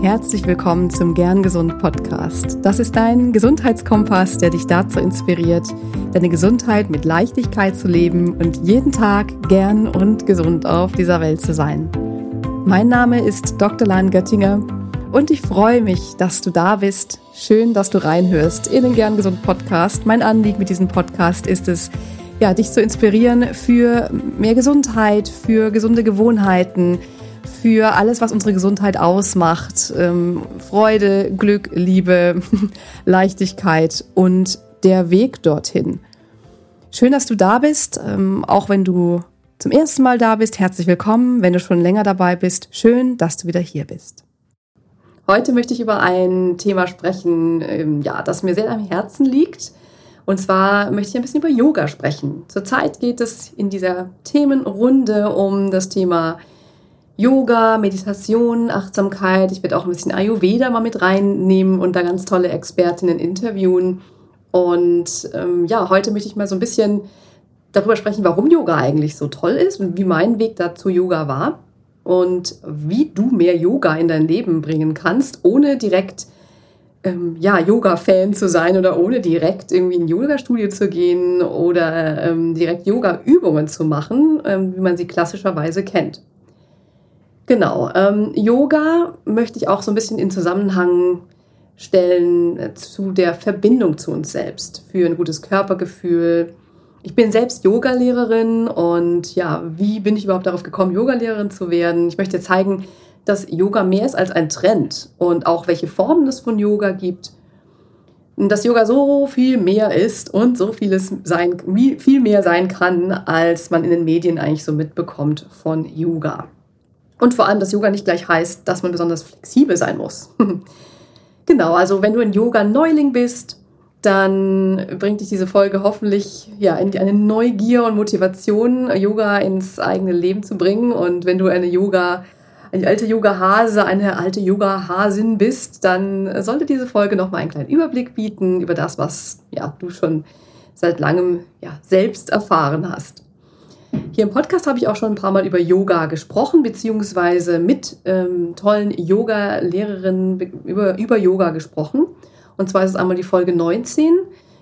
Herzlich willkommen zum Gern Gesund Podcast. Das ist dein Gesundheitskompass, der dich dazu inspiriert, deine Gesundheit mit Leichtigkeit zu leben und jeden Tag gern und gesund auf dieser Welt zu sein. Mein Name ist Dr. Lan Göttinger und ich freue mich, dass du da bist. Schön, dass du reinhörst in den Gern Gesund Podcast. Mein Anliegen mit diesem Podcast ist es, ja, dich zu inspirieren für mehr Gesundheit, für gesunde Gewohnheiten, für alles, was unsere Gesundheit ausmacht. Ähm, Freude, Glück, Liebe, Leichtigkeit und der Weg dorthin. Schön, dass du da bist, ähm, auch wenn du zum ersten Mal da bist. Herzlich willkommen. Wenn du schon länger dabei bist, schön, dass du wieder hier bist. Heute möchte ich über ein Thema sprechen, ähm, ja, das mir sehr am Herzen liegt. Und zwar möchte ich ein bisschen über Yoga sprechen. Zurzeit geht es in dieser Themenrunde um das Thema Yoga, Meditation, Achtsamkeit. Ich werde auch ein bisschen Ayurveda mal mit reinnehmen und da ganz tolle Expertinnen interviewen. Und ähm, ja, heute möchte ich mal so ein bisschen darüber sprechen, warum Yoga eigentlich so toll ist und wie mein Weg dazu Yoga war und wie du mehr Yoga in dein Leben bringen kannst, ohne direkt ähm, ja, Yoga-Fan zu sein oder ohne direkt irgendwie in Yoga-Studio zu gehen oder ähm, direkt Yoga-Übungen zu machen, ähm, wie man sie klassischerweise kennt. Genau. Ähm, Yoga möchte ich auch so ein bisschen in Zusammenhang stellen äh, zu der Verbindung zu uns selbst, für ein gutes Körpergefühl. Ich bin selbst Yogalehrerin und ja, wie bin ich überhaupt darauf gekommen, Yogalehrerin zu werden? Ich möchte zeigen, dass Yoga mehr ist als ein Trend und auch welche Formen es von Yoga gibt. Dass Yoga so viel mehr ist und so vieles sein, viel mehr sein kann, als man in den Medien eigentlich so mitbekommt von Yoga. Und vor allem, dass Yoga nicht gleich heißt, dass man besonders flexibel sein muss. genau, also wenn du ein Yoga-Neuling bist, dann bringt dich diese Folge hoffentlich ja, in eine Neugier und Motivation, Yoga ins eigene Leben zu bringen. Und wenn du eine Yoga, eine alte Yoga-Hase, eine alte Yoga-Hasin bist, dann sollte diese Folge nochmal einen kleinen Überblick bieten über das, was ja, du schon seit langem ja, selbst erfahren hast. Hier im Podcast habe ich auch schon ein paar Mal über Yoga gesprochen, beziehungsweise mit ähm, tollen Yoga-Lehrerinnen über, über Yoga gesprochen. Und zwar ist es einmal die Folge 19,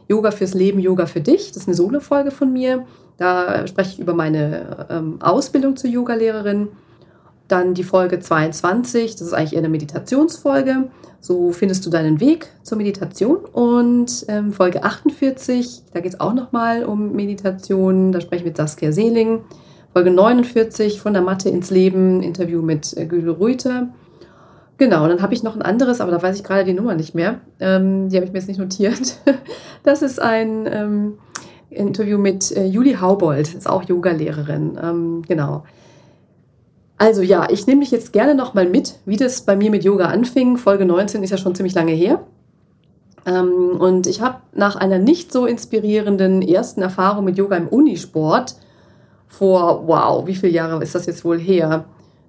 Yoga fürs Leben, Yoga für dich. Das ist eine Solo-Folge von mir. Da spreche ich über meine ähm, Ausbildung zur Yoga-Lehrerin. Dann die Folge 22, das ist eigentlich eher eine Meditationsfolge. So findest du deinen Weg zur Meditation. Und ähm, Folge 48, da geht es auch nochmal um Meditation. Da spreche ich mit Saskia Seeling. Folge 49, von der Matte ins Leben, Interview mit äh, Güle Reuter. Genau, und dann habe ich noch ein anderes, aber da weiß ich gerade die Nummer nicht mehr. Ähm, die habe ich mir jetzt nicht notiert. Das ist ein ähm, Interview mit äh, Julie Haubold, ist auch Yogalehrerin. Ähm, genau. Also ja, ich nehme dich jetzt gerne nochmal mit, wie das bei mir mit Yoga anfing. Folge 19 ist ja schon ziemlich lange her. Ähm, und ich habe nach einer nicht so inspirierenden ersten Erfahrung mit Yoga im Unisport vor, wow, wie viele Jahre ist das jetzt wohl her?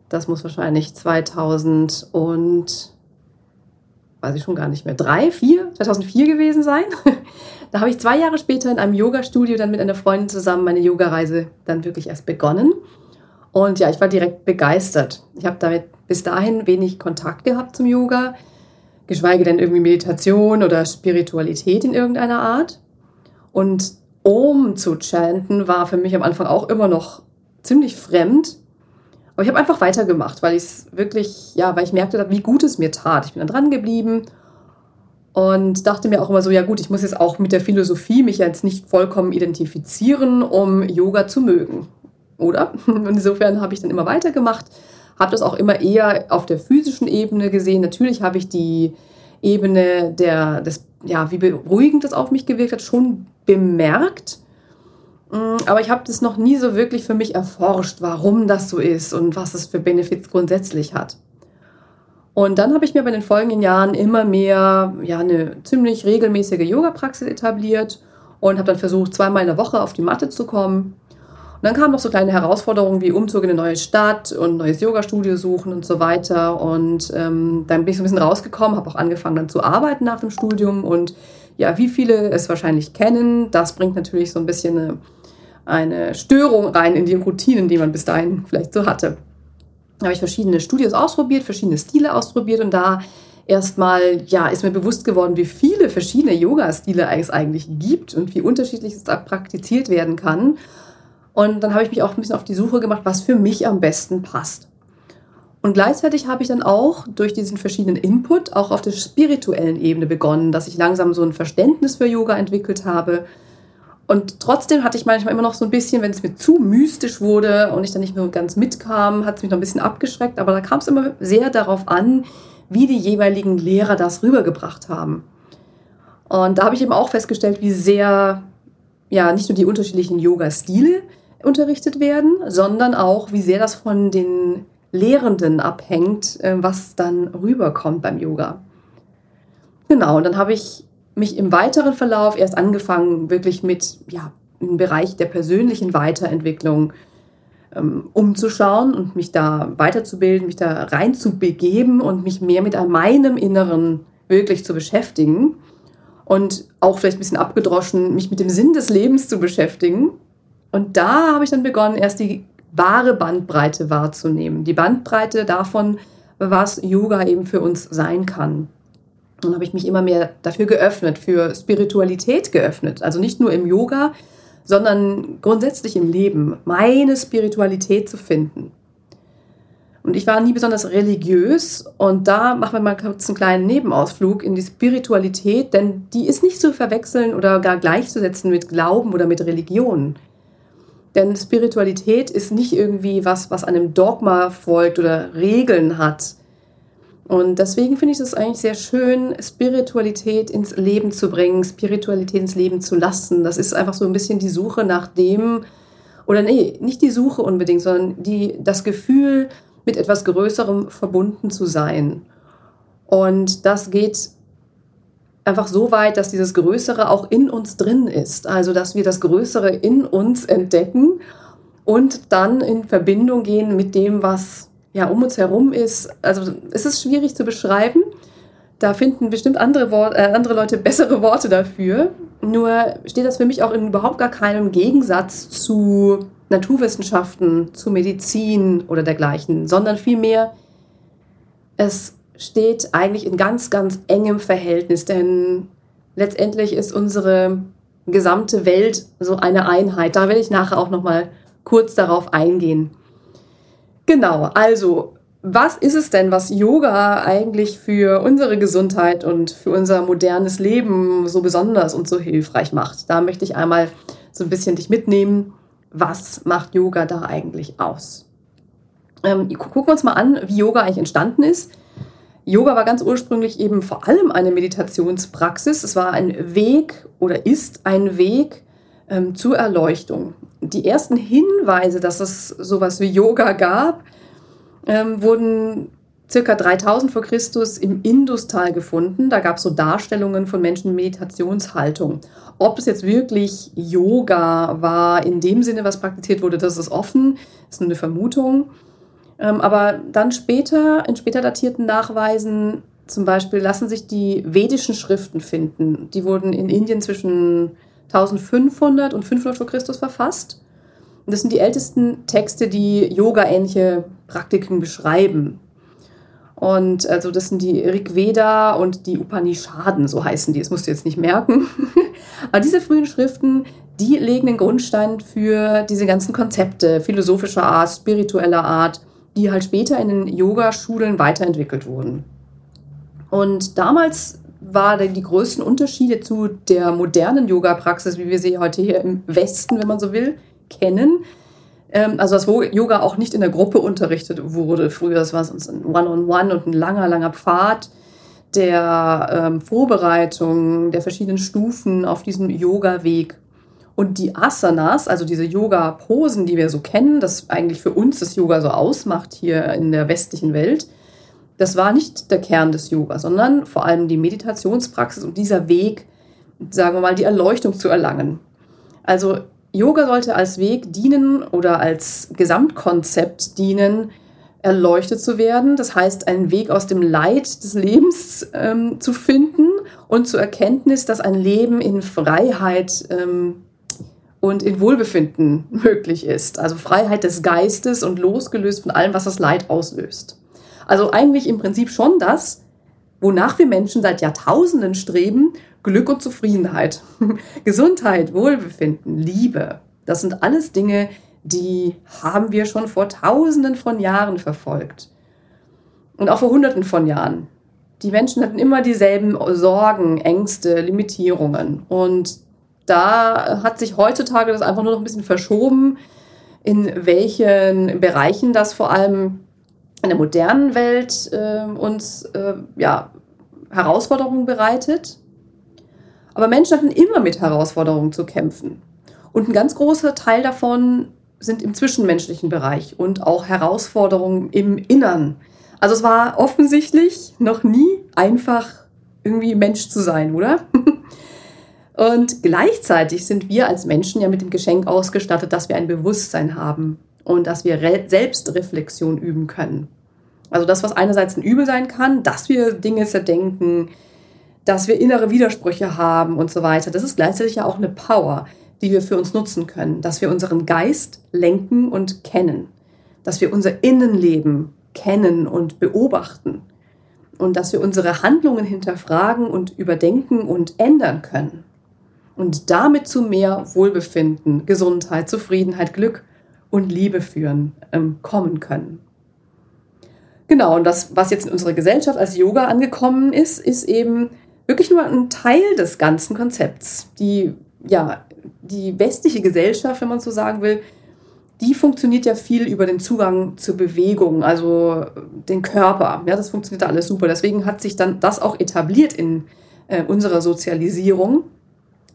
Das muss wahrscheinlich 2000 und, weiß ich schon gar nicht mehr, drei, vier, 2004 gewesen sein. da habe ich zwei Jahre später in einem Yoga-Studio dann mit einer Freundin zusammen meine Yoga-Reise dann wirklich erst begonnen. Und ja, ich war direkt begeistert. Ich habe damit bis dahin wenig Kontakt gehabt zum Yoga, geschweige denn irgendwie Meditation oder Spiritualität in irgendeiner Art. Und Om zu chanten war für mich am Anfang auch immer noch ziemlich fremd. Aber ich habe einfach weitergemacht, weil ich es wirklich, ja, weil ich merkte, wie gut es mir tat. Ich bin dann dran geblieben und dachte mir auch immer so, ja gut, ich muss jetzt auch mit der Philosophie mich jetzt nicht vollkommen identifizieren, um Yoga zu mögen oder? Und insofern habe ich dann immer weitergemacht, habe das auch immer eher auf der physischen Ebene gesehen. Natürlich habe ich die Ebene der, des, ja, wie beruhigend das auf mich gewirkt hat, schon bemerkt. Mm, aber ich habe das noch nie so wirklich für mich erforscht, warum das so ist und was es für Benefits grundsätzlich hat. Und dann habe ich mir bei den folgenden Jahren immer mehr ja, eine ziemlich regelmäßige Yoga-Praxis etabliert und habe dann versucht, zweimal in der Woche auf die Matte zu kommen und dann kamen noch so kleine Herausforderungen wie Umzug in eine neue Stadt und neues Yoga-Studio suchen und so weiter. Und ähm, dann bin ich so ein bisschen rausgekommen, habe auch angefangen dann zu arbeiten nach dem Studium. Und ja, wie viele es wahrscheinlich kennen, das bringt natürlich so ein bisschen eine, eine Störung rein in die Routinen, die man bis dahin vielleicht so hatte. habe ich verschiedene Studios ausprobiert, verschiedene Stile ausprobiert und da erstmal, ja, ist mir bewusst geworden, wie viele verschiedene Yoga-Stile es eigentlich gibt und wie unterschiedlich es da praktiziert werden kann. Und dann habe ich mich auch ein bisschen auf die Suche gemacht, was für mich am besten passt. Und gleichzeitig habe ich dann auch durch diesen verschiedenen Input auch auf der spirituellen Ebene begonnen, dass ich langsam so ein Verständnis für Yoga entwickelt habe. Und trotzdem hatte ich manchmal immer noch so ein bisschen, wenn es mir zu mystisch wurde und ich dann nicht mehr ganz mitkam, hat es mich noch ein bisschen abgeschreckt. Aber da kam es immer sehr darauf an, wie die jeweiligen Lehrer das rübergebracht haben. Und da habe ich eben auch festgestellt, wie sehr, ja, nicht nur die unterschiedlichen Yoga-Stile unterrichtet werden, sondern auch, wie sehr das von den Lehrenden abhängt, äh, was dann rüberkommt beim Yoga. Genau, und dann habe ich mich im weiteren Verlauf erst angefangen, wirklich mit, ja, im Bereich der persönlichen Weiterentwicklung ähm, umzuschauen und mich da weiterzubilden, mich da reinzubegeben und mich mehr mit meinem Inneren wirklich zu beschäftigen und auch vielleicht ein bisschen abgedroschen, mich mit dem Sinn des Lebens zu beschäftigen. Und da habe ich dann begonnen, erst die wahre Bandbreite wahrzunehmen. Die Bandbreite davon, was Yoga eben für uns sein kann. Und habe ich mich immer mehr dafür geöffnet, für Spiritualität geöffnet. Also nicht nur im Yoga, sondern grundsätzlich im Leben, meine Spiritualität zu finden. Und ich war nie besonders religiös und da machen wir mal kurz einen kleinen Nebenausflug in die Spiritualität, denn die ist nicht zu verwechseln oder gar gleichzusetzen mit Glauben oder mit Religion. Denn Spiritualität ist nicht irgendwie was, was einem Dogma folgt oder Regeln hat. Und deswegen finde ich es eigentlich sehr schön, Spiritualität ins Leben zu bringen, Spiritualität ins Leben zu lassen. Das ist einfach so ein bisschen die Suche nach dem, oder nee, nicht die Suche unbedingt, sondern die, das Gefühl, mit etwas Größerem verbunden zu sein. Und das geht einfach so weit, dass dieses Größere auch in uns drin ist. Also, dass wir das Größere in uns entdecken und dann in Verbindung gehen mit dem, was ja um uns herum ist. Also, es ist schwierig zu beschreiben. Da finden bestimmt andere, Wort, äh, andere Leute bessere Worte dafür. Nur steht das für mich auch in überhaupt gar keinem Gegensatz zu Naturwissenschaften, zu Medizin oder dergleichen, sondern vielmehr, es steht eigentlich in ganz, ganz engem Verhältnis, denn letztendlich ist unsere gesamte Welt so eine Einheit. Da werde ich nachher auch noch mal kurz darauf eingehen. Genau, also was ist es denn, was Yoga eigentlich für unsere Gesundheit und für unser modernes Leben so besonders und so hilfreich macht? Da möchte ich einmal so ein bisschen dich mitnehmen. Was macht Yoga da eigentlich aus? Ähm, gucken wir uns mal an, wie Yoga eigentlich entstanden ist. Yoga war ganz ursprünglich eben vor allem eine Meditationspraxis. Es war ein Weg oder ist ein Weg ähm, zur Erleuchtung. Die ersten Hinweise, dass es sowas wie Yoga gab, ähm, wurden circa 3000 vor Christus im Industal gefunden. Da gab es so Darstellungen von Menschen Meditationshaltung. Ob es jetzt wirklich Yoga war, in dem Sinne, was praktiziert wurde, das ist offen, das ist nur eine Vermutung. Ähm, aber dann später, in später datierten Nachweisen, zum Beispiel lassen sich die vedischen Schriften finden. Die wurden in Indien zwischen 1500 und 500 vor Christus verfasst. Und das sind die ältesten Texte, die Yoga-ähnliche Praktiken beschreiben. Und also das sind die Rig Veda und die Upanishaden, so heißen die. Das musst du jetzt nicht merken. Aber diese frühen Schriften, die legen den Grundstein für diese ganzen Konzepte philosophischer Art, spiritueller Art, die halt später in den Yogaschulen weiterentwickelt wurden. Und damals waren die größten Unterschiede zu der modernen Yoga-Praxis, wie wir sie heute hier im Westen, wenn man so will, kennen. Ähm, also, dass Yoga auch nicht in der Gruppe unterrichtet wurde. Früher war es ein One-on-One -on -One und ein langer, langer Pfad der ähm, Vorbereitung der verschiedenen Stufen auf diesem Yoga-Weg. Und die Asanas, also diese Yoga-Posen, die wir so kennen, das eigentlich für uns das Yoga so ausmacht hier in der westlichen Welt, das war nicht der Kern des Yoga, sondern vor allem die Meditationspraxis und dieser Weg, sagen wir mal, die Erleuchtung zu erlangen. Also Yoga sollte als Weg dienen oder als Gesamtkonzept dienen, erleuchtet zu werden. Das heißt, einen Weg aus dem Leid des Lebens ähm, zu finden und zur Erkenntnis, dass ein Leben in Freiheit ähm, und in Wohlbefinden möglich ist. Also Freiheit des Geistes und losgelöst von allem, was das Leid auslöst. Also eigentlich im Prinzip schon das, wonach wir Menschen seit Jahrtausenden streben, Glück und Zufriedenheit, Gesundheit, Wohlbefinden, Liebe. Das sind alles Dinge, die haben wir schon vor Tausenden von Jahren verfolgt. Und auch vor Hunderten von Jahren. Die Menschen hatten immer dieselben Sorgen, Ängste, Limitierungen. Und da hat sich heutzutage das einfach nur noch ein bisschen verschoben, in welchen Bereichen das vor allem in der modernen Welt äh, uns äh, ja, Herausforderungen bereitet. Aber Menschen hatten immer mit Herausforderungen zu kämpfen. Und ein ganz großer Teil davon sind im zwischenmenschlichen Bereich und auch Herausforderungen im Innern. Also es war offensichtlich noch nie einfach irgendwie Mensch zu sein, oder? Und gleichzeitig sind wir als Menschen ja mit dem Geschenk ausgestattet, dass wir ein Bewusstsein haben und dass wir Re Selbstreflexion üben können. Also das, was einerseits ein Übel sein kann, dass wir Dinge zerdenken, dass wir innere Widersprüche haben und so weiter. Das ist gleichzeitig ja auch eine Power, die wir für uns nutzen können, dass wir unseren Geist lenken und kennen, dass wir unser Innenleben kennen und beobachten und dass wir unsere Handlungen hinterfragen und überdenken und ändern können und damit zu mehr Wohlbefinden, Gesundheit, Zufriedenheit, Glück und Liebe führen, ähm, kommen können. Genau, und das, was jetzt in unserer Gesellschaft als Yoga angekommen ist, ist eben wirklich nur ein Teil des ganzen Konzepts. Die, ja, die westliche Gesellschaft, wenn man so sagen will, die funktioniert ja viel über den Zugang zur Bewegung, also den Körper. Ja, das funktioniert alles super. Deswegen hat sich dann das auch etabliert in äh, unserer Sozialisierung.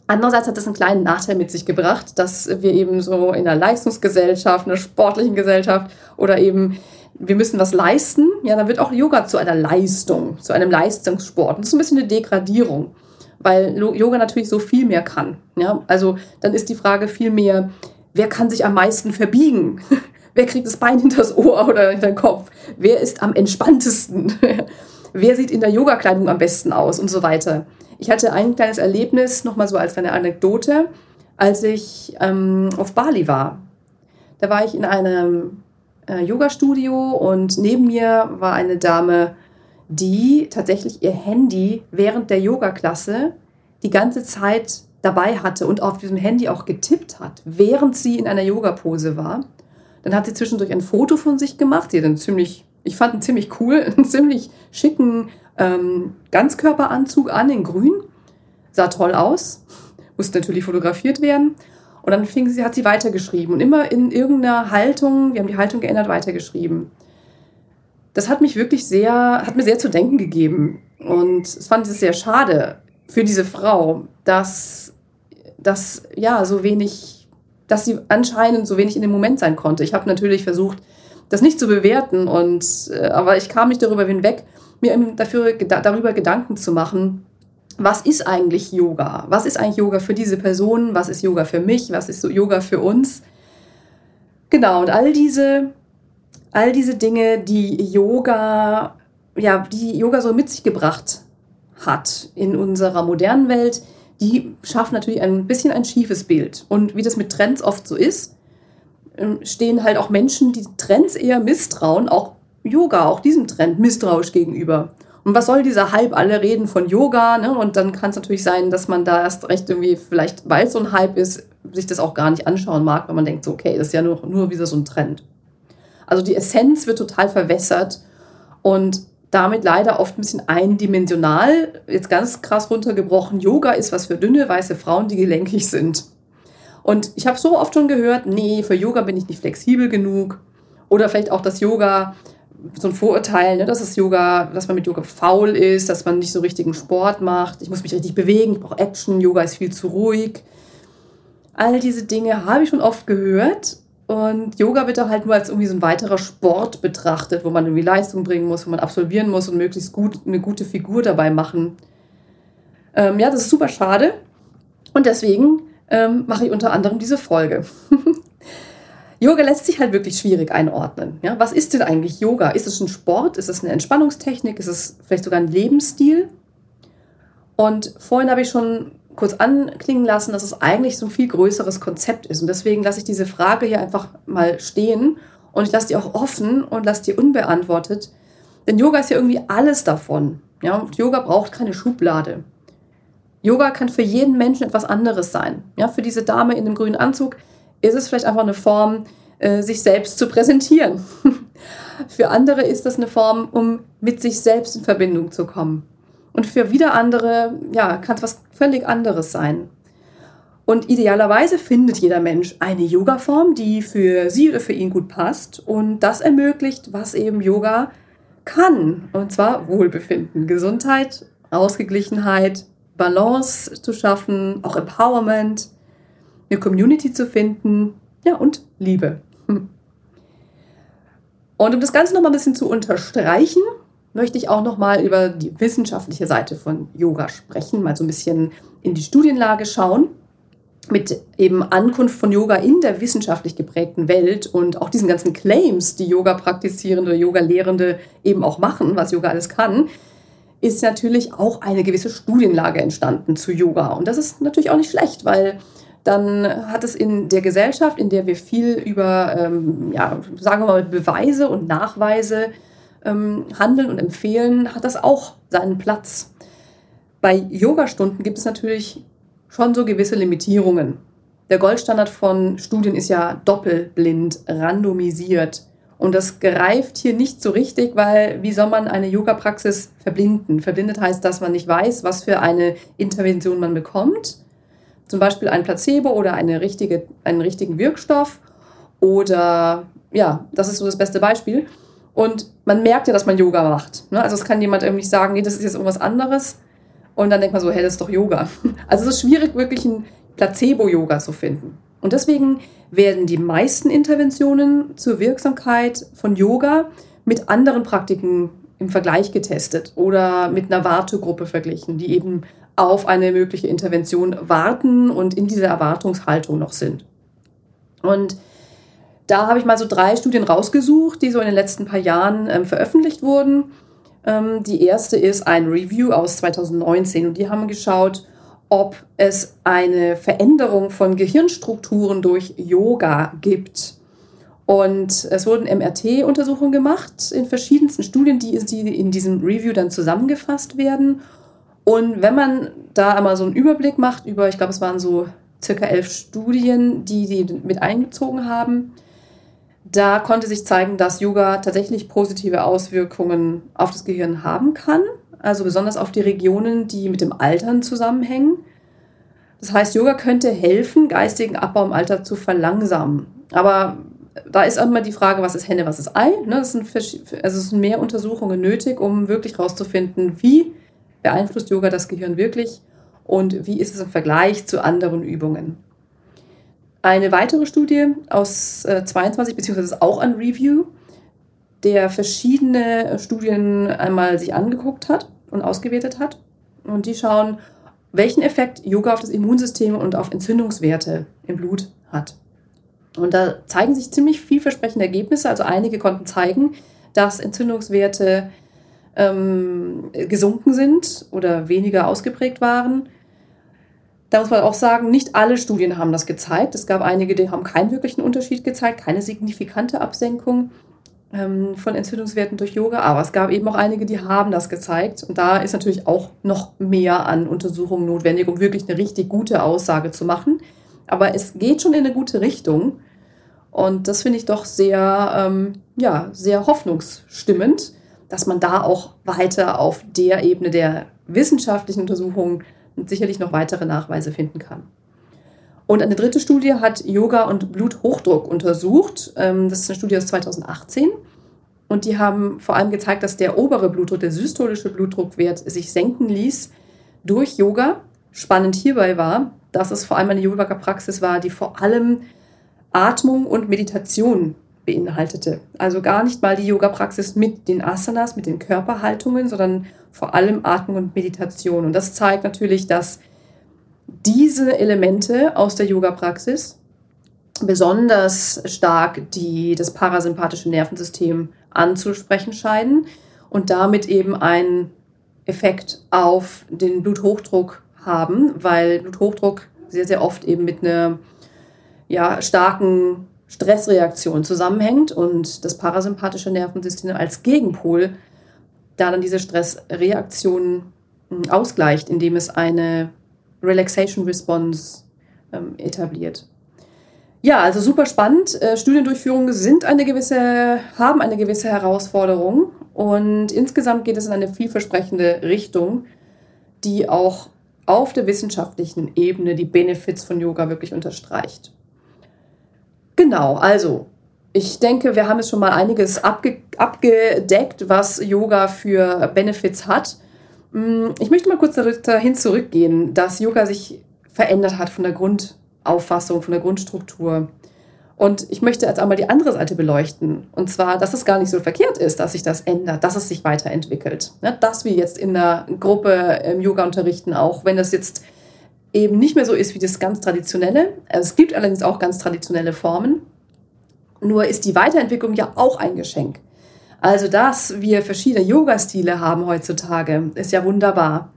Andererseits hat das einen kleinen Nachteil mit sich gebracht, dass wir eben so in einer Leistungsgesellschaft, einer sportlichen Gesellschaft oder eben wir müssen was leisten, ja, dann wird auch Yoga zu einer Leistung, zu einem Leistungssport. Das ist ein bisschen eine Degradierung, weil Yoga natürlich so viel mehr kann. Ja? Also dann ist die Frage viel mehr, wer kann sich am meisten verbiegen? wer kriegt das Bein hinter das Ohr oder hinter den Kopf? Wer ist am entspanntesten? wer sieht in der Yogakleidung am besten aus und so weiter. Ich hatte ein kleines Erlebnis, nochmal so als eine Anekdote, als ich ähm, auf Bali war. Da war ich in einem äh, Yoga-Studio und neben mir war eine Dame, die tatsächlich ihr Handy während der Yoga-Klasse die ganze Zeit dabei hatte und auf diesem Handy auch getippt hat, während sie in einer Yoga-Pose war. Dann hat sie zwischendurch ein Foto von sich gemacht. Hat einen ziemlich, ich fand ihn ziemlich cool, einen ziemlich schicken ähm, Ganzkörperanzug an in grün. Sah toll aus. Musste natürlich fotografiert werden. Und dann fing sie, hat sie weitergeschrieben und immer in irgendeiner Haltung, wir haben die Haltung geändert, weitergeschrieben. Das hat mich wirklich sehr, hat mir sehr zu denken gegeben. Und es fand ich sehr schade für diese Frau, dass, dass ja so wenig, dass sie anscheinend so wenig in dem Moment sein konnte. Ich habe natürlich versucht, das nicht zu bewerten, und, äh, aber ich kam nicht darüber hinweg, mir dafür, darüber Gedanken zu machen, was ist eigentlich Yoga? Was ist eigentlich Yoga für diese Person? Was ist Yoga für mich? Was ist Yoga für uns? Genau, und all diese, all diese Dinge, die Yoga, ja, die Yoga so mit sich gebracht hat in unserer modernen Welt, die schaffen natürlich ein bisschen ein schiefes Bild. Und wie das mit Trends oft so ist, ähm, stehen halt auch Menschen, die Trends eher misstrauen, auch Yoga, auch diesem Trend misstrauisch gegenüber. Und was soll dieser Hype? Alle reden von Yoga, ne? Und dann kann es natürlich sein, dass man da erst recht irgendwie, vielleicht weil es so ein Hype ist, sich das auch gar nicht anschauen mag, weil man denkt, so, okay, das ist ja nur, nur wieder so ein Trend. Also die Essenz wird total verwässert und damit leider oft ein bisschen eindimensional, jetzt ganz krass runtergebrochen. Yoga ist was für dünne, weiße Frauen, die gelenkig sind. Und ich habe so oft schon gehört, nee, für Yoga bin ich nicht flexibel genug. Oder vielleicht auch das Yoga so ein Vorurteil, ne, dass das Yoga, dass man mit Yoga faul ist, dass man nicht so richtigen Sport macht. Ich muss mich richtig bewegen, ich brauche Action, Yoga ist viel zu ruhig. All diese Dinge habe ich schon oft gehört. Und Yoga wird da halt nur als irgendwie so ein weiterer Sport betrachtet, wo man irgendwie Leistung bringen muss, wo man absolvieren muss und möglichst gut eine gute Figur dabei machen. Ähm, ja, das ist super schade. Und deswegen ähm, mache ich unter anderem diese Folge. Yoga lässt sich halt wirklich schwierig einordnen. Ja, was ist denn eigentlich Yoga? Ist es ein Sport? Ist es eine Entspannungstechnik? Ist es vielleicht sogar ein Lebensstil? Und vorhin habe ich schon kurz anklingen lassen, dass es eigentlich so ein viel größeres Konzept ist. Und deswegen lasse ich diese Frage hier einfach mal stehen und ich lasse die auch offen und lasse die unbeantwortet. Denn Yoga ist ja irgendwie alles davon. Ja, und Yoga braucht keine Schublade. Yoga kann für jeden Menschen etwas anderes sein. Ja, für diese Dame in dem grünen Anzug ist es vielleicht einfach eine Form, äh, sich selbst zu präsentieren. für andere ist das eine Form, um mit sich selbst in Verbindung zu kommen. Und für wieder andere, ja, kann es was völlig anderes sein. Und idealerweise findet jeder Mensch eine Yoga-Form, die für sie oder für ihn gut passt und das ermöglicht, was eben Yoga kann. Und zwar Wohlbefinden, Gesundheit, Ausgeglichenheit, Balance zu schaffen, auch Empowerment, eine Community zu finden, ja, und Liebe. Hm. Und um das Ganze nochmal ein bisschen zu unterstreichen, möchte ich auch nochmal über die wissenschaftliche Seite von Yoga sprechen, mal so ein bisschen in die Studienlage schauen mit eben Ankunft von Yoga in der wissenschaftlich geprägten Welt und auch diesen ganzen Claims, die Yoga-Praktizierende, Yoga-Lehrende eben auch machen, was Yoga alles kann, ist natürlich auch eine gewisse Studienlage entstanden zu Yoga. Und das ist natürlich auch nicht schlecht, weil dann hat es in der Gesellschaft, in der wir viel über, ähm, ja, sagen wir mal, Beweise und Nachweise ähm, handeln und empfehlen, hat das auch seinen Platz. Bei Yogastunden gibt es natürlich schon so gewisse Limitierungen. Der Goldstandard von Studien ist ja doppelblind, randomisiert. Und das greift hier nicht so richtig, weil wie soll man eine Yoga-Praxis verblinden? Verblindet heißt, dass man nicht weiß, was für eine Intervention man bekommt. Zum Beispiel ein Placebo oder eine richtige, einen richtigen Wirkstoff. Oder ja, das ist so das beste Beispiel. Und man merkt ja, dass man Yoga macht. Ne? Also es kann jemand irgendwie sagen, nee, das ist jetzt irgendwas anderes. Und dann denkt man so, hey, das ist doch Yoga. Also es ist schwierig, wirklich ein Placebo-Yoga zu finden. Und deswegen werden die meisten Interventionen zur Wirksamkeit von Yoga mit anderen Praktiken im Vergleich getestet oder mit einer Wartegruppe verglichen, die eben auf eine mögliche Intervention warten und in dieser Erwartungshaltung noch sind. Und da habe ich mal so drei Studien rausgesucht, die so in den letzten paar Jahren ähm, veröffentlicht wurden. Ähm, die erste ist ein Review aus 2019 und die haben geschaut, ob es eine Veränderung von Gehirnstrukturen durch Yoga gibt. Und es wurden MRT-Untersuchungen gemacht in verschiedensten Studien, die, die in diesem Review dann zusammengefasst werden. Und wenn man da einmal so einen Überblick macht über, ich glaube, es waren so circa elf Studien, die die mit eingezogen haben, da konnte sich zeigen, dass Yoga tatsächlich positive Auswirkungen auf das Gehirn haben kann, also besonders auf die Regionen, die mit dem Altern zusammenhängen. Das heißt, Yoga könnte helfen, geistigen Abbau im Alter zu verlangsamen. Aber da ist auch immer die Frage, was ist Henne, was ist Ei? Ne? Also es sind mehr Untersuchungen nötig, um wirklich herauszufinden, wie beeinflusst Yoga das Gehirn wirklich und wie ist es im Vergleich zu anderen Übungen. Eine weitere Studie aus äh, 22, beziehungsweise auch ein Review, der verschiedene Studien einmal sich angeguckt hat und ausgewertet hat. Und die schauen, welchen Effekt Yoga auf das Immunsystem und auf Entzündungswerte im Blut hat. Und da zeigen sich ziemlich vielversprechende Ergebnisse. Also einige konnten zeigen, dass Entzündungswerte ähm, gesunken sind oder weniger ausgeprägt waren. Da muss man auch sagen, nicht alle Studien haben das gezeigt. Es gab einige, die haben keinen wirklichen Unterschied gezeigt, keine signifikante Absenkung ähm, von Entzündungswerten durch Yoga. Aber es gab eben auch einige, die haben das gezeigt. Und da ist natürlich auch noch mehr an Untersuchungen notwendig, um wirklich eine richtig gute Aussage zu machen. Aber es geht schon in eine gute Richtung. Und das finde ich doch sehr, ähm, ja, sehr hoffnungsstimmend, dass man da auch weiter auf der Ebene der wissenschaftlichen Untersuchungen sicherlich noch weitere Nachweise finden kann. Und eine dritte Studie hat Yoga und Bluthochdruck untersucht. Ähm, das ist eine Studie aus 2018. Und die haben vor allem gezeigt, dass der obere Blutdruck, der systolische Blutdruckwert, sich senken ließ durch Yoga. Spannend hierbei war, dass es vor allem eine Yoga-Praxis war, die vor allem Atmung und Meditation beinhaltete. Also gar nicht mal die Yoga-Praxis mit den Asanas, mit den Körperhaltungen, sondern vor allem Atmung und Meditation. Und das zeigt natürlich, dass diese Elemente aus der Yoga-Praxis besonders stark die, das parasympathische Nervensystem anzusprechen scheinen und damit eben einen Effekt auf den Bluthochdruck haben, weil Bluthochdruck sehr, sehr oft eben mit einer ja, starken Stressreaktion zusammenhängt und das parasympathische Nervensystem als Gegenpol da dann diese Stressreaktion hm, ausgleicht, indem es eine Relaxation Response ähm, etabliert. Ja, also super spannend. Äh, Studiendurchführungen sind eine gewisse, haben eine gewisse Herausforderung und insgesamt geht es in eine vielversprechende Richtung, die auch auf der wissenschaftlichen Ebene die Benefits von Yoga wirklich unterstreicht. Genau, also ich denke, wir haben jetzt schon mal einiges abge abgedeckt, was Yoga für Benefits hat. Mm, ich möchte mal kurz dahin zurückgehen, dass Yoga sich verändert hat von der Grundauffassung, von der Grundstruktur. Und ich möchte jetzt einmal die andere Seite beleuchten. Und zwar, dass es gar nicht so verkehrt ist, dass sich das ändert, dass es sich weiterentwickelt. Ja, dass wir jetzt in der Gruppe im Yoga unterrichten, auch wenn das jetzt eben nicht mehr so ist wie das ganz traditionelle. Es gibt allerdings auch ganz traditionelle Formen. Nur ist die Weiterentwicklung ja auch ein Geschenk. Also, dass wir verschiedene Yoga-Stile haben heutzutage, ist ja wunderbar.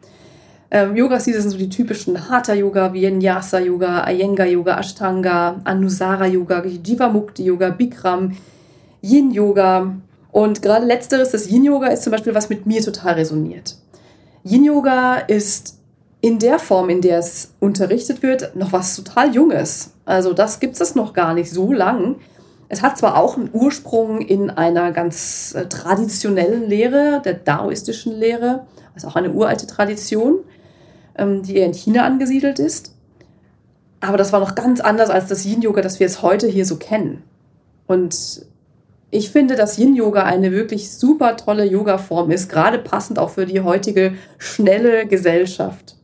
Ähm, Yoga-Stile sind so die typischen Hatha-Yoga, Vinyasa-Yoga, Iyengar-Yoga, Ashtanga, Anusara-Yoga, Jivamukti-Yoga, Bikram, Yin-Yoga. Und gerade letzteres, das Yin-Yoga, ist zum Beispiel, was mit mir total resoniert. Yin-Yoga ist in der Form, in der es unterrichtet wird, noch was total Junges. Also das gibt es noch gar nicht so lang. Es hat zwar auch einen Ursprung in einer ganz äh, traditionellen Lehre, der daoistischen Lehre, also auch eine uralte Tradition, ähm, die eher in China angesiedelt ist. Aber das war noch ganz anders als das Yin-Yoga, das wir jetzt heute hier so kennen. Und ich finde, dass Yin-Yoga eine wirklich super tolle Yoga-Form ist, gerade passend auch für die heutige schnelle Gesellschaft.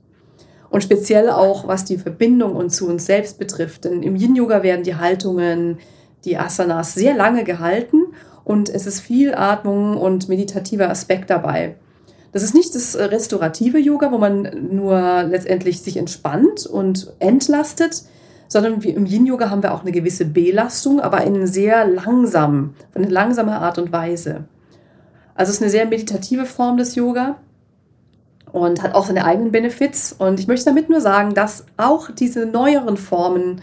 Und speziell auch, was die Verbindung und zu uns selbst betrifft. Denn im Yin-Yoga werden die Haltungen, die Asanas sehr lange gehalten und es ist viel Atmung und meditativer Aspekt dabei. Das ist nicht das restaurative Yoga, wo man nur letztendlich sich entspannt und entlastet, sondern im Yin-Yoga haben wir auch eine gewisse Belastung, aber in sehr langsam, von einer langsamen Art und Weise. Also es ist eine sehr meditative Form des Yoga und hat auch seine eigenen Benefits. Und ich möchte damit nur sagen, dass auch diese neueren Formen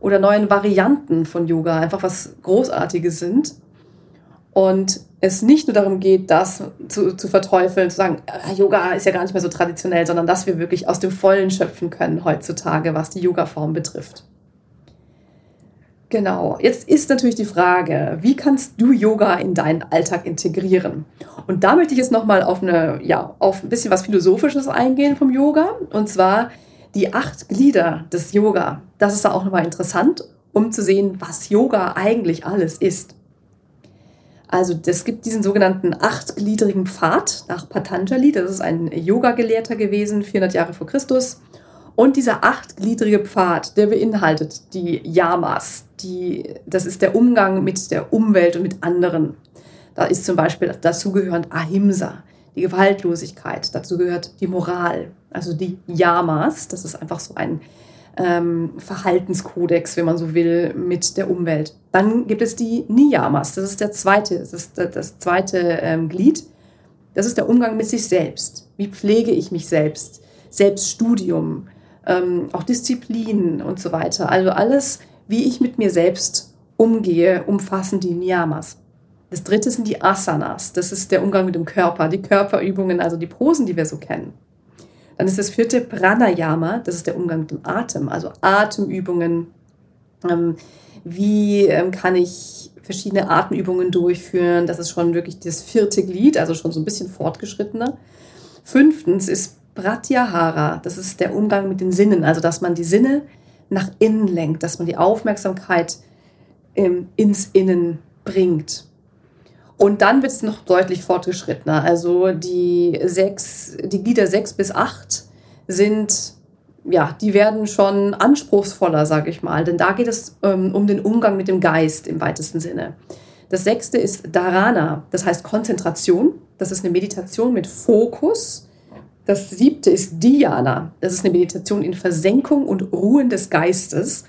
oder neuen Varianten von Yoga einfach was Großartiges sind. Und es nicht nur darum geht, das zu, zu verteufeln, zu sagen, ah, Yoga ist ja gar nicht mehr so traditionell, sondern dass wir wirklich aus dem Vollen schöpfen können heutzutage, was die Yoga-Form betrifft. Genau, jetzt ist natürlich die Frage, wie kannst du Yoga in deinen Alltag integrieren? Und da möchte ich jetzt nochmal auf, ja, auf ein bisschen was Philosophisches eingehen vom Yoga. Und zwar, die acht Glieder des Yoga. Das ist da auch nochmal interessant, um zu sehen, was Yoga eigentlich alles ist. Also es gibt diesen sogenannten achtgliedrigen Pfad nach Patanjali. Das ist ein Yoga-Gelehrter gewesen, 400 Jahre vor Christus. Und dieser achtgliedrige Pfad, der beinhaltet die Yamas. Die, das ist der Umgang mit der Umwelt und mit anderen. Da ist zum Beispiel dazugehörend Ahimsa, die Gewaltlosigkeit. Dazu gehört die Moral, also die Yamas. Das ist einfach so ein ähm, Verhaltenskodex, wenn man so will, mit der Umwelt. Dann gibt es die Niyamas. Das ist der zweite, das ist das zweite ähm, Glied. Das ist der Umgang mit sich selbst. Wie pflege ich mich selbst? Selbststudium, ähm, auch Disziplin und so weiter. Also alles, wie ich mit mir selbst umgehe, umfassen die Niyamas. Das dritte sind die Asanas. Das ist der Umgang mit dem Körper, die Körperübungen, also die Posen, die wir so kennen. Dann ist das vierte Pranayama, das ist der Umgang mit dem Atem, also Atemübungen. Ähm, wie ähm, kann ich verschiedene Atemübungen durchführen? Das ist schon wirklich das vierte Glied, also schon so ein bisschen fortgeschrittener. Fünftens ist Pratyahara, das ist der Umgang mit den Sinnen, also dass man die Sinne nach innen lenkt, dass man die Aufmerksamkeit ähm, ins Innen bringt. Und dann wird es noch deutlich fortgeschrittener. Also die sechs, die Glieder sechs bis acht sind, ja, die werden schon anspruchsvoller, sage ich mal. Denn da geht es ähm, um den Umgang mit dem Geist im weitesten Sinne. Das sechste ist Dharana, das heißt Konzentration. Das ist eine Meditation mit Fokus. Das siebte ist Dhyana. Das ist eine Meditation in Versenkung und Ruhen des Geistes.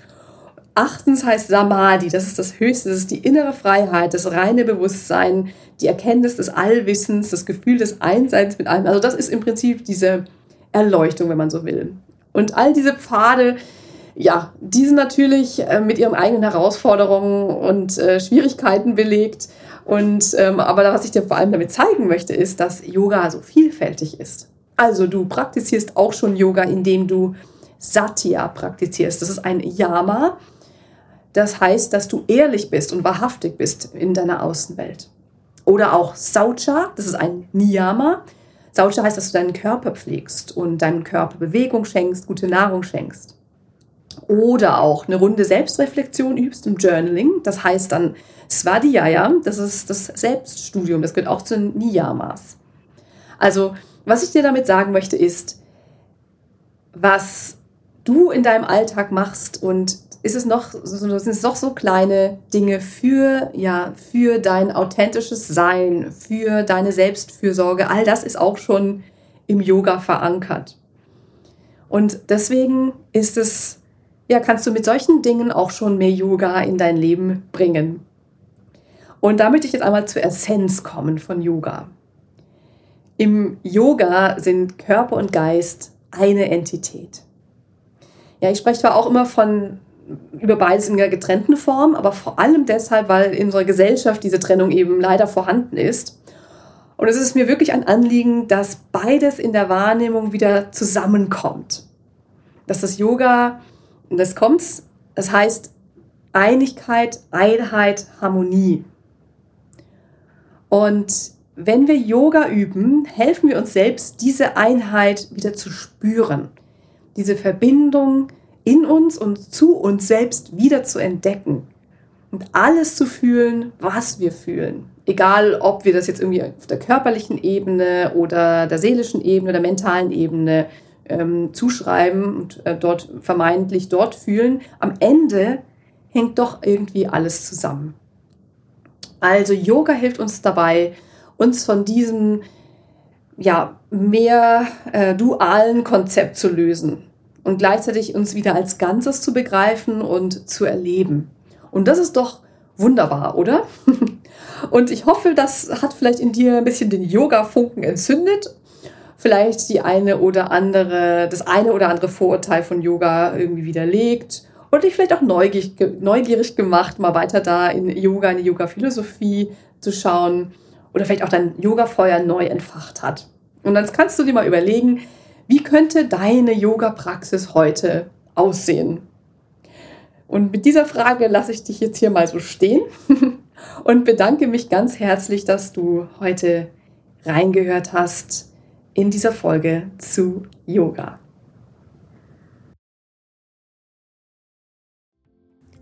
Achtens heißt Samadhi, das ist das Höchste, das ist die innere Freiheit, das reine Bewusstsein, die Erkenntnis des Allwissens, das Gefühl des Einseins mit allem. Also das ist im Prinzip diese Erleuchtung, wenn man so will. Und all diese Pfade, ja, die sind natürlich äh, mit ihren eigenen Herausforderungen und äh, Schwierigkeiten belegt. Und ähm, aber was ich dir vor allem damit zeigen möchte, ist, dass Yoga so vielfältig ist. Also du praktizierst auch schon Yoga, indem du Satya praktizierst. Das ist ein Yama. Das heißt, dass du ehrlich bist und wahrhaftig bist in deiner Außenwelt. Oder auch Saucha, das ist ein Niyama. Saucha heißt, dass du deinen Körper pflegst und deinem Körper Bewegung schenkst, gute Nahrung schenkst. Oder auch eine Runde Selbstreflexion übst im Journaling. Das heißt dann Svadhyaya, das ist das Selbststudium, das gehört auch zu den Niyamas. Also, was ich dir damit sagen möchte, ist, was du in deinem Alltag machst und ist es noch, sind es noch so kleine Dinge für, ja, für dein authentisches Sein, für deine Selbstfürsorge. All das ist auch schon im Yoga verankert. Und deswegen ist es, ja, kannst du mit solchen Dingen auch schon mehr Yoga in dein Leben bringen. Und da möchte ich jetzt einmal zur Essenz kommen von Yoga. Im Yoga sind Körper und Geist eine Entität. Ja, ich spreche zwar auch immer von über beides in einer getrennten Form, aber vor allem deshalb, weil in unserer Gesellschaft diese Trennung eben leider vorhanden ist. Und es ist mir wirklich ein Anliegen, dass beides in der Wahrnehmung wieder zusammenkommt. Dass das Yoga, das kommt, das heißt Einigkeit, Einheit, Harmonie. Und wenn wir Yoga üben, helfen wir uns selbst, diese Einheit wieder zu spüren. Diese Verbindung, in uns und zu uns selbst wieder zu entdecken und alles zu fühlen, was wir fühlen. Egal, ob wir das jetzt irgendwie auf der körperlichen Ebene oder der seelischen Ebene oder der mentalen Ebene ähm, zuschreiben und äh, dort vermeintlich dort fühlen. Am Ende hängt doch irgendwie alles zusammen. Also Yoga hilft uns dabei, uns von diesem ja, mehr äh, dualen Konzept zu lösen und gleichzeitig uns wieder als Ganzes zu begreifen und zu erleben. Und das ist doch wunderbar, oder? und ich hoffe, das hat vielleicht in dir ein bisschen den Yoga-Funken entzündet. Vielleicht die eine oder andere, das eine oder andere Vorurteil von Yoga irgendwie widerlegt und dich vielleicht auch neugierig, neugierig gemacht, mal weiter da in Yoga, in die Yoga-Philosophie zu schauen oder vielleicht auch dein Yoga-Feuer neu entfacht hat. Und dann kannst du dir mal überlegen, wie könnte deine Yoga-Praxis heute aussehen? Und mit dieser Frage lasse ich dich jetzt hier mal so stehen und bedanke mich ganz herzlich, dass du heute reingehört hast in dieser Folge zu Yoga.